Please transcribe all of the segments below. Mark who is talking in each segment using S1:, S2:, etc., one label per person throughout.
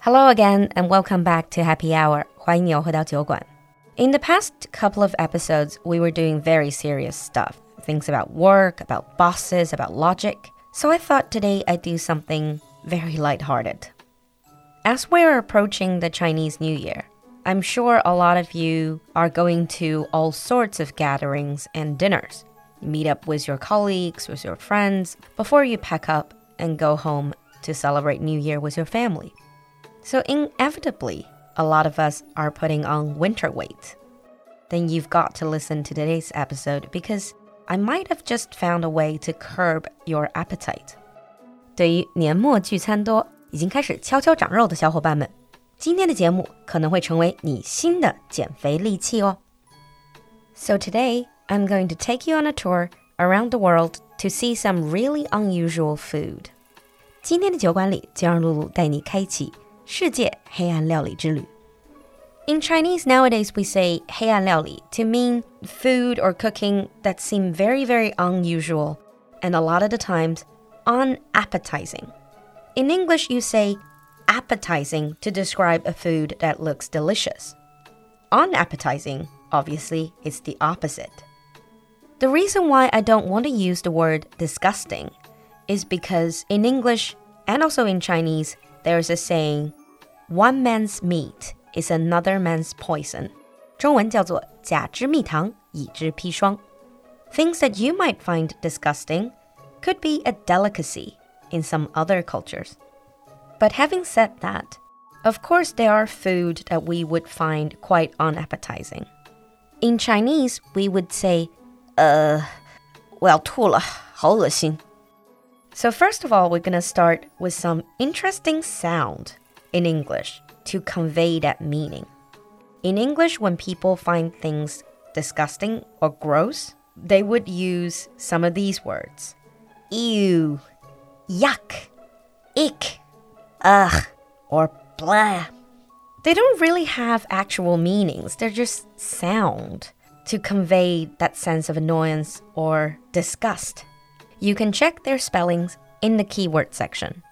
S1: Hello again and welcome back to Happy Hour. 欢迎你回到酒馆. In the past couple of episodes, we were doing very serious stuff. Things about work, about bosses, about logic. So I thought today I'd do something very lighthearted. As we're approaching the Chinese New Year, I'm sure a lot of you are going to all sorts of gatherings and dinners. You meet up with your colleagues, with your friends, before you pack up and go home to celebrate New Year with your family. So, inevitably, a lot of us are putting on winter weight. Then you've got to listen to today's episode because I might have just found a way to curb your appetite. 对于年末聚餐多、已经开始悄悄长肉的小伙伴们，今天的节目可能会成为你新的减肥利器哦。So today I'm going to take you on a tour around the world to see some really unusual food. 今天的酒馆里就让露露带你开启世界黑暗料理之旅。In Chinese nowadays, we say 黑暗料理 to mean food or cooking that seem very, very unusual and a lot of the times unappetizing. In English, you say appetizing to describe a food that looks delicious. Unappetizing, obviously, is the opposite. The reason why I don't want to use the word disgusting is because in English and also in Chinese, there's a saying, one man's meat is another man's poison. 中文叫做甲之蜜糖，乙之砒霜. Things that you might find disgusting could be a delicacy in some other cultures. But having said that, of course there are food that we would find quite unappetizing. In Chinese, we would say, uh, well, 吐了，好恶心. So first of all, we're going to start with some interesting sound in English to convey that meaning. In English, when people find things disgusting or gross, they would use some of these words. Ew, yuck, ick, ugh, or blah. They don't really have actual meanings. They're just sound to convey that sense of annoyance or disgust. You can check their spellings in the keyword section.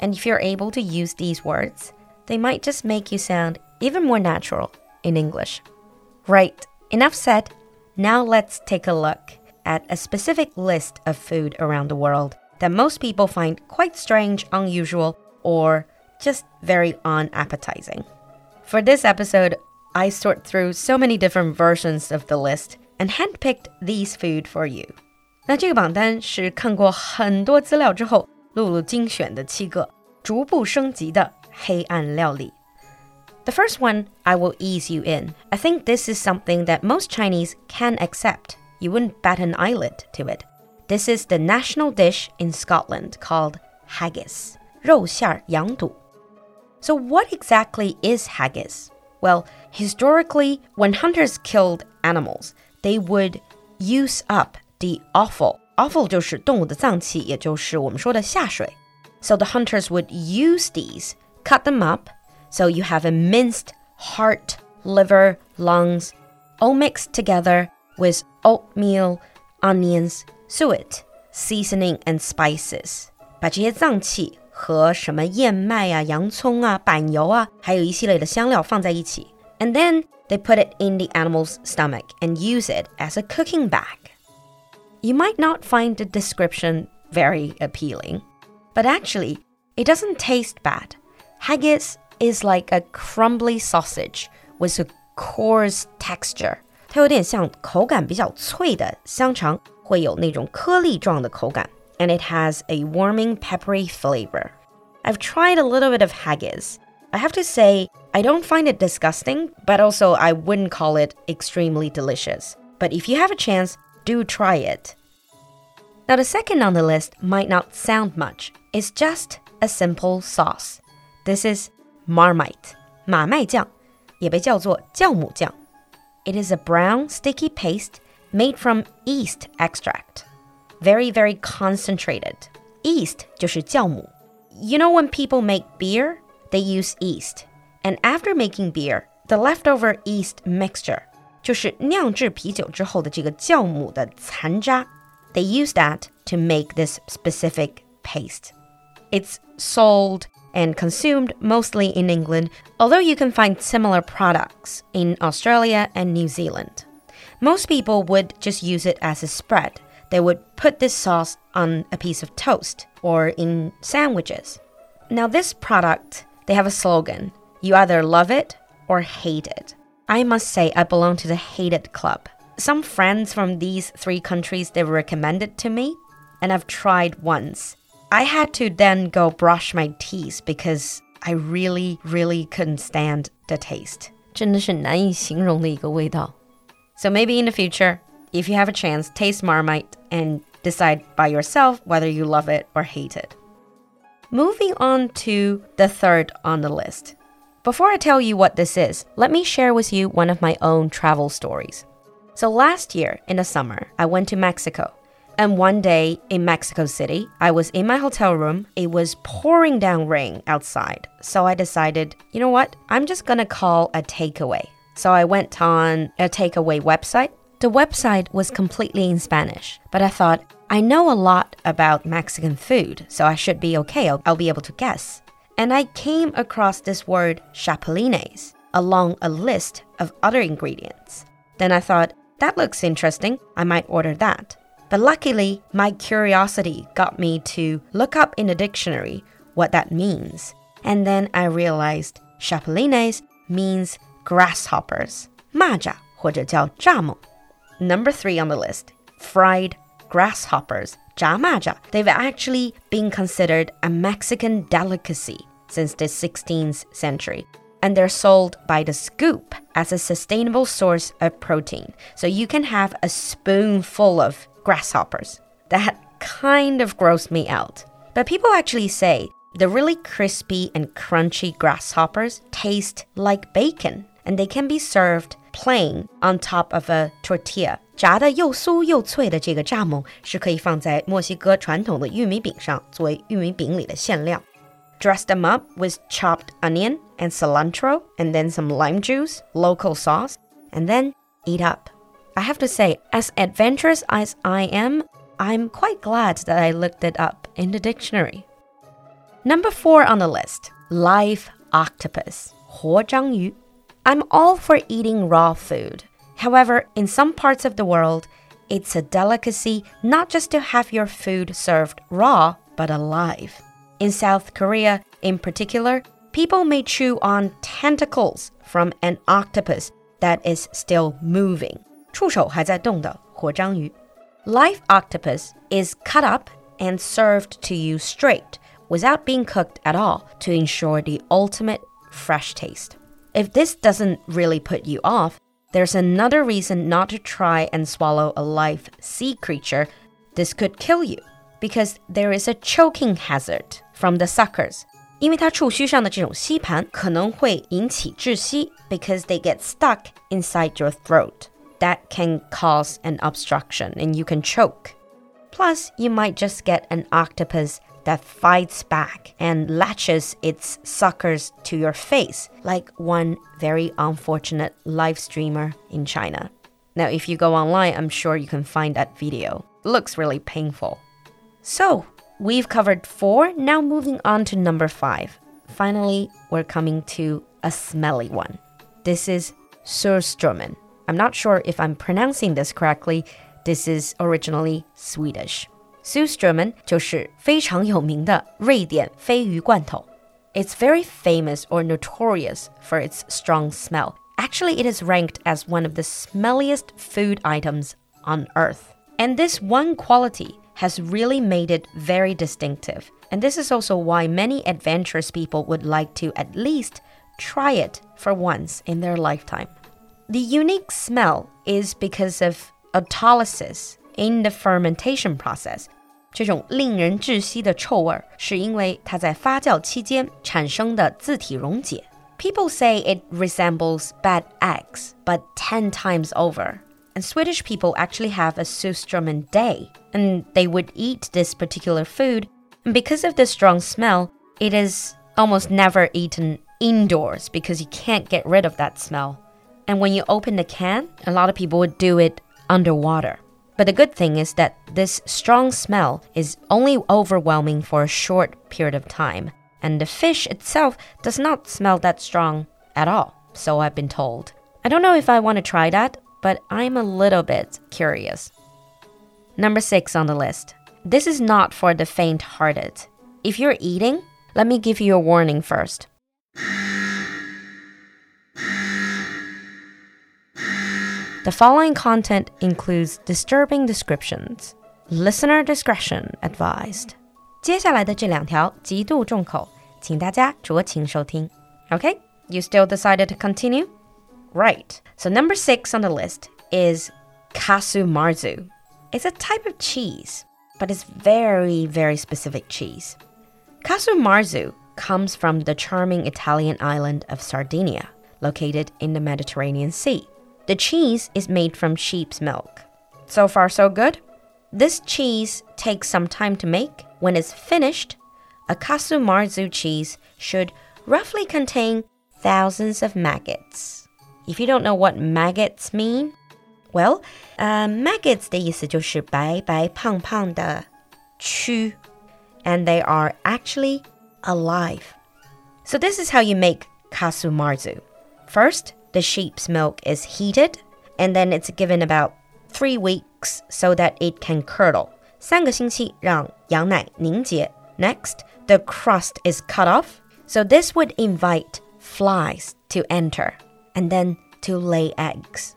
S1: And if you're able to use these words, they might just make you sound even more natural in English. Right, enough said. Now let's take a look at a specific list of food around the world that most people find quite strange, unusual, or just very unappetizing. For this episode, I sort through so many different versions of the list and handpicked these food for you. 那这个榜单是看过很多资料之后，露露精选的七个逐步升级的黑暗料理。The first one I will ease you in. I think this is something that most Chinese can accept. You wouldn't bat an eyelid to it. This is the national dish in Scotland called haggis. 肉馅儿羊肚. So what exactly is haggis? Well, historically, when hunters killed animals, they would use up the offal. Offal 就是动物的脏器，也就是我们说的下水. So the hunters would use these, cut them up, so you have a minced heart, liver, lungs, all mixed together with oatmeal, onions, suet, seasoning and spices. 把这些脏器和什么燕麦啊、洋葱啊、板油啊，还有一系列的香料放在一起，and then they put it in the animal's stomach and use it as a cooking bag. You might not find the description very appealing, but actually, it doesn't taste bad. Haggis is like a crumbly sausage with a coarse texture. 它有点像口感比较脆的香肠，会有那种颗粒状的口感。And it has a warming, peppery flavor. I've tried a little bit of haggis. I have to say, I don't find it disgusting, but also I wouldn't call it extremely delicious. But if you have a chance, do try it. Now, the second on the list might not sound much. It's just a simple sauce. This is Marmite, 马麦酱,也被叫做酵母酱. It is a brown, sticky paste made from yeast extract. Very, very concentrated. Yeast 就是酵母. You know when people make beer, they use yeast. And after making beer, the leftover yeast mixture 就是酿制啤酒之后的这个酵母的残渣. They use that to make this specific paste. It's sold and consumed mostly in England, although you can find similar products in Australia and New Zealand. Most people would just use it as a spread. They would put this sauce on a piece of toast or in sandwiches. Now, this product, they have a slogan you either love it or hate it. I must say, I belong to the hated club. Some friends from these three countries they recommended to me, and I've tried once. I had to then go brush my teeth because I really, really couldn't stand the taste.
S2: 真的是难以形容的一个味道。
S1: So maybe in the future, if you have a chance, taste Marmite and decide by yourself whether you love it or hate it. Moving on to the third on the list. before I tell you what this is, let me share with you one of my own travel stories. So last year in the summer, I went to Mexico. And one day in Mexico City, I was in my hotel room. It was pouring down rain outside. So I decided, you know what? I'm just gonna call a takeaway. So I went on a takeaway website. The website was completely in Spanish, but I thought, I know a lot about Mexican food, so I should be okay. I'll, I'll be able to guess and I came across this word chapulines along a list of other ingredients. Then I thought, that looks interesting, I might order that. But luckily, my curiosity got me to look up in a dictionary what that means. And then I realized chapulines means grasshoppers, maja Number three on the list, fried grasshoppers, jamaja, they've actually been considered a Mexican delicacy since the 16th century. And they're sold by the scoop as a sustainable source of protein. So you can have a spoonful of grasshoppers. That kind of grossed me out. But people actually say the really crispy and crunchy grasshoppers taste like bacon, and they can be served plain on top of a tortilla 炸的又酥又脆的这个蚱蜢是可以放在墨西哥传统的玉米饼上，作为玉米饼里的馅料。Dress them up with chopped onion and cilantro, and then some lime juice, local sauce, and then eat up. I have to say, as adventurous as I am, I'm quite glad that I looked it up in the dictionary. Number four on the list live octopus, 活章鱼. I'm all for eating raw food. However, in some parts of the world, it's a delicacy not just to have your food served raw, but alive. In South Korea, in particular, people may chew on tentacles from an octopus that is still moving. 触手还在动的活章鱼. Live octopus is cut up and served to you straight without being cooked at all to ensure the ultimate fresh taste. If this doesn't really put you off, there's another reason not to try and swallow a live sea creature. This could kill you because there is a choking hazard from the suckers. 因为它触须上的这种吸盘可能会引起窒息 because they get stuck inside your throat. That can cause an obstruction and you can choke. Plus, you might just get an octopus that fights back and latches its suckers to your face, like one very unfortunate live streamer in China. Now, if you go online, I'm sure you can find that video. It looks really painful. So, we've covered four, now moving on to number five. Finally, we're coming to a smelly one. This is Surströmming. I'm not sure if I'm pronouncing this correctly. This is originally Swedish. Surströmming 就是非常有名的瑞典鲱鱼罐头。It's very famous or notorious for its strong smell. Actually, it is ranked as one of the smelliest food items on earth. And this one quality has really made it very distinctive. And this is also why many adventurous people would like to at least try it for once in their lifetime. The unique smell is because of autolysis in the fermentation process people say it resembles bad eggs, but 10 times over. And Swedish people actually have a Surströmming day, and they would eat this particular food. And because of the strong smell, it is almost never eaten indoors because you can't get rid of that smell. And when you open the can, a lot of people would do it underwater. But the good thing is that this strong smell is only overwhelming for a short period of time, and the fish itself does not smell that strong at all, so I've been told. I don't know if I want to try that, but I'm a little bit curious. Number six on the list. This is not for the faint hearted. If you're eating, let me give you a warning first. The following content includes disturbing descriptions. Listener discretion advised. 接下来的这两条极度重口，请大家酌情收听。Okay, you still decided to continue? Right. So number six on the list is casu marzu. It's a type of cheese, but it's very, very specific cheese. Casu marzu comes from the charming Italian island of Sardinia, located in the Mediterranean Sea. The cheese is made from sheep's milk. So far, so good? This cheese takes some time to make. When it's finished, a Marzu cheese should roughly contain thousands of maggots. If you don't know what maggots mean, well, uh, maggots 的意思就是白白胖胖的蛆, and they are actually alive. So this is how you make casu marzu. First, the sheep's milk is heated and then it's given about three weeks so that it can curdle. 三个星期让羊奶凝结. Next, the crust is cut off. So this would invite flies to enter and then to lay eggs.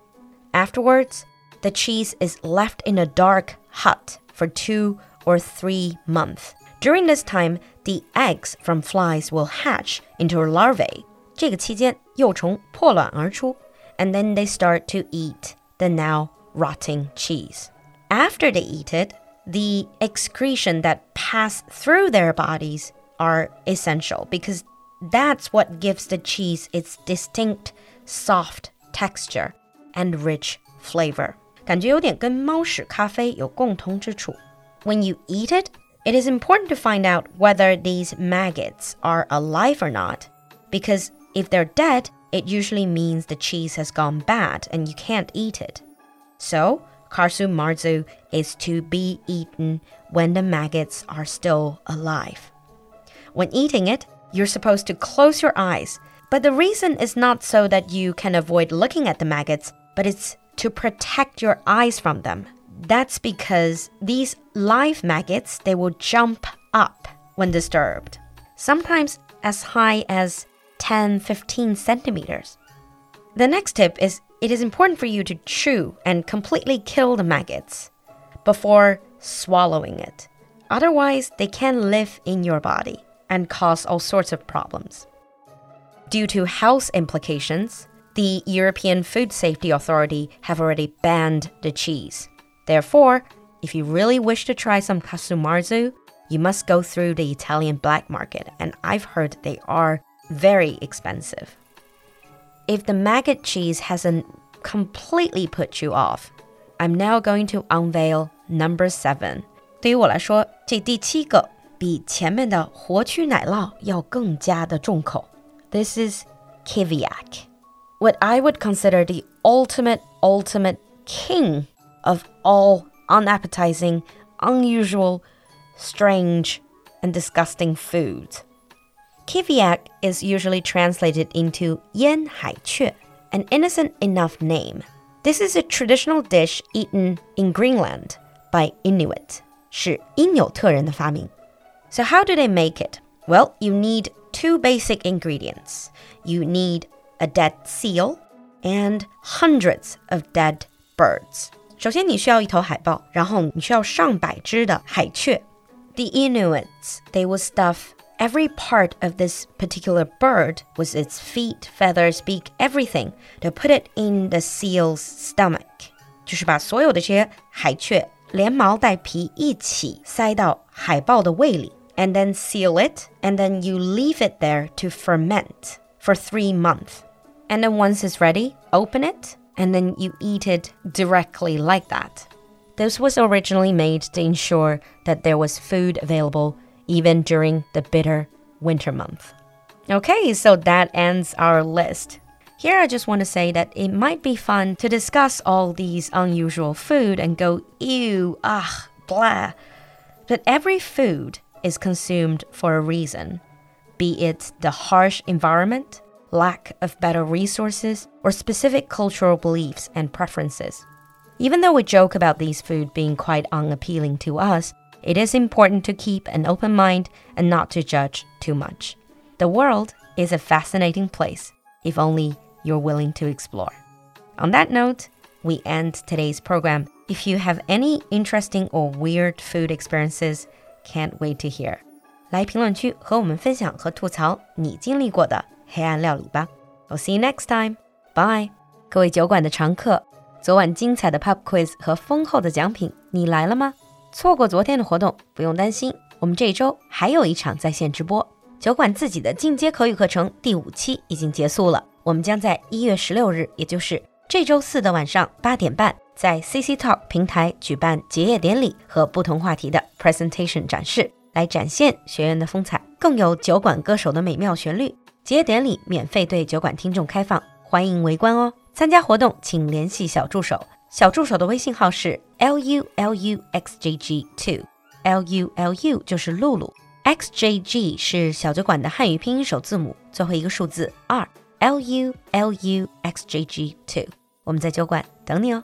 S1: Afterwards, the cheese is left in a dark hut for two or three months. During this time, the eggs from flies will hatch into larvae 这个期间，幼虫破卵而出，and then they start to eat the now rotting cheese. After they eat it, the excretion that pass through their bodies are essential because that's what gives the cheese its distinct soft texture and rich flavor. 感觉有点跟猫屎咖啡有共通之处. When you eat it, it is important to find out whether these maggots are alive or not, because if they're dead, it usually means the cheese has gone bad and you can't eat it. So, casu marzu is to be eaten when the maggots are still alive. When eating it, you're supposed to close your eyes, but the reason is not so that you can avoid looking at the maggots, but it's to protect your eyes from them. That's because these live maggots, they will jump up when disturbed, sometimes as high as 10, 15 centimeters. The next tip is it is important for you to chew and completely kill the maggots before swallowing it. Otherwise, they can live in your body and cause all sorts of problems. Due to health implications, the European Food Safety Authority have already banned the cheese. Therefore, if you really wish to try some Casu Marzu, you must go through the Italian black market, and I've heard they are very expensive. If the maggot cheese hasn't completely put you off, I'm now going to unveil number seven. 对于我来说，这第七个比前面的活蛆奶酪要更加的重口。This is Kiviak, what I would consider the ultimate, ultimate king of all unappetizing, unusual, strange, and disgusting foods. Kiviak is usually translated into Yan Hai Chue, an innocent enough name. This is a traditional dish eaten in Greenland by Inuit. 是因纽特人的发明. So how do they make it? Well, you need two basic ingredients. You need a dead seal and hundreds of dead birds. 首先你需要一头海豹，然后你需要上百只的海雀。The Inuits, they will stuff Every part of this particular bird was its feet, feathers, beak, everything to put it in the seal's stomach. 就是把所有的这些海雀连毛带皮一起塞到海豹的胃里，and then seal it, and then you leave it there to ferment for three months. And then once it's ready, open it, and then you eat it directly like that. This was originally made to ensure that there was food available even during the bitter winter month. Okay, so that ends our list. Here, I just want to say that it might be fun to discuss all these unusual food and go, ew, ah, blah. But every food is consumed for a reason, be it the harsh environment, lack of better resources, or specific cultural beliefs and preferences. Even though we joke about these food being quite unappealing to us, it is important to keep an open mind and not to judge too much. The world is a fascinating place, if only you're willing to explore. On that note, we end today's program. If you have any interesting or weird food experiences, can't wait to hear. 来评论区和我们分享和吐槽你经历过的黑暗料理吧。I'll see you next time. Bye. 各位酒馆的常客，昨晚精彩的 pub quiz 和丰厚的奖品，你来了吗？ 错过昨天的活动不用担心，我们这周还有一场在线直播。酒馆自己的进阶口语课程第五期已经结束了，我们将在一月十六日，也就是这周四的晚上八点半，在 CC Talk 平台举办结业典礼和不同话题的 presentation 展示，来展现学员的风采，更有酒馆歌手的美妙旋律。结业典礼免费对酒馆听众开放，欢迎围观哦！参加活动请联系小助手，小助手的微信号是 l u l u x j g two，l u l u 就是露露，x j g 是小酒馆的汉语拼音首字母，最后一个数字二，l u l u x j g two。我们在酒馆等你哦。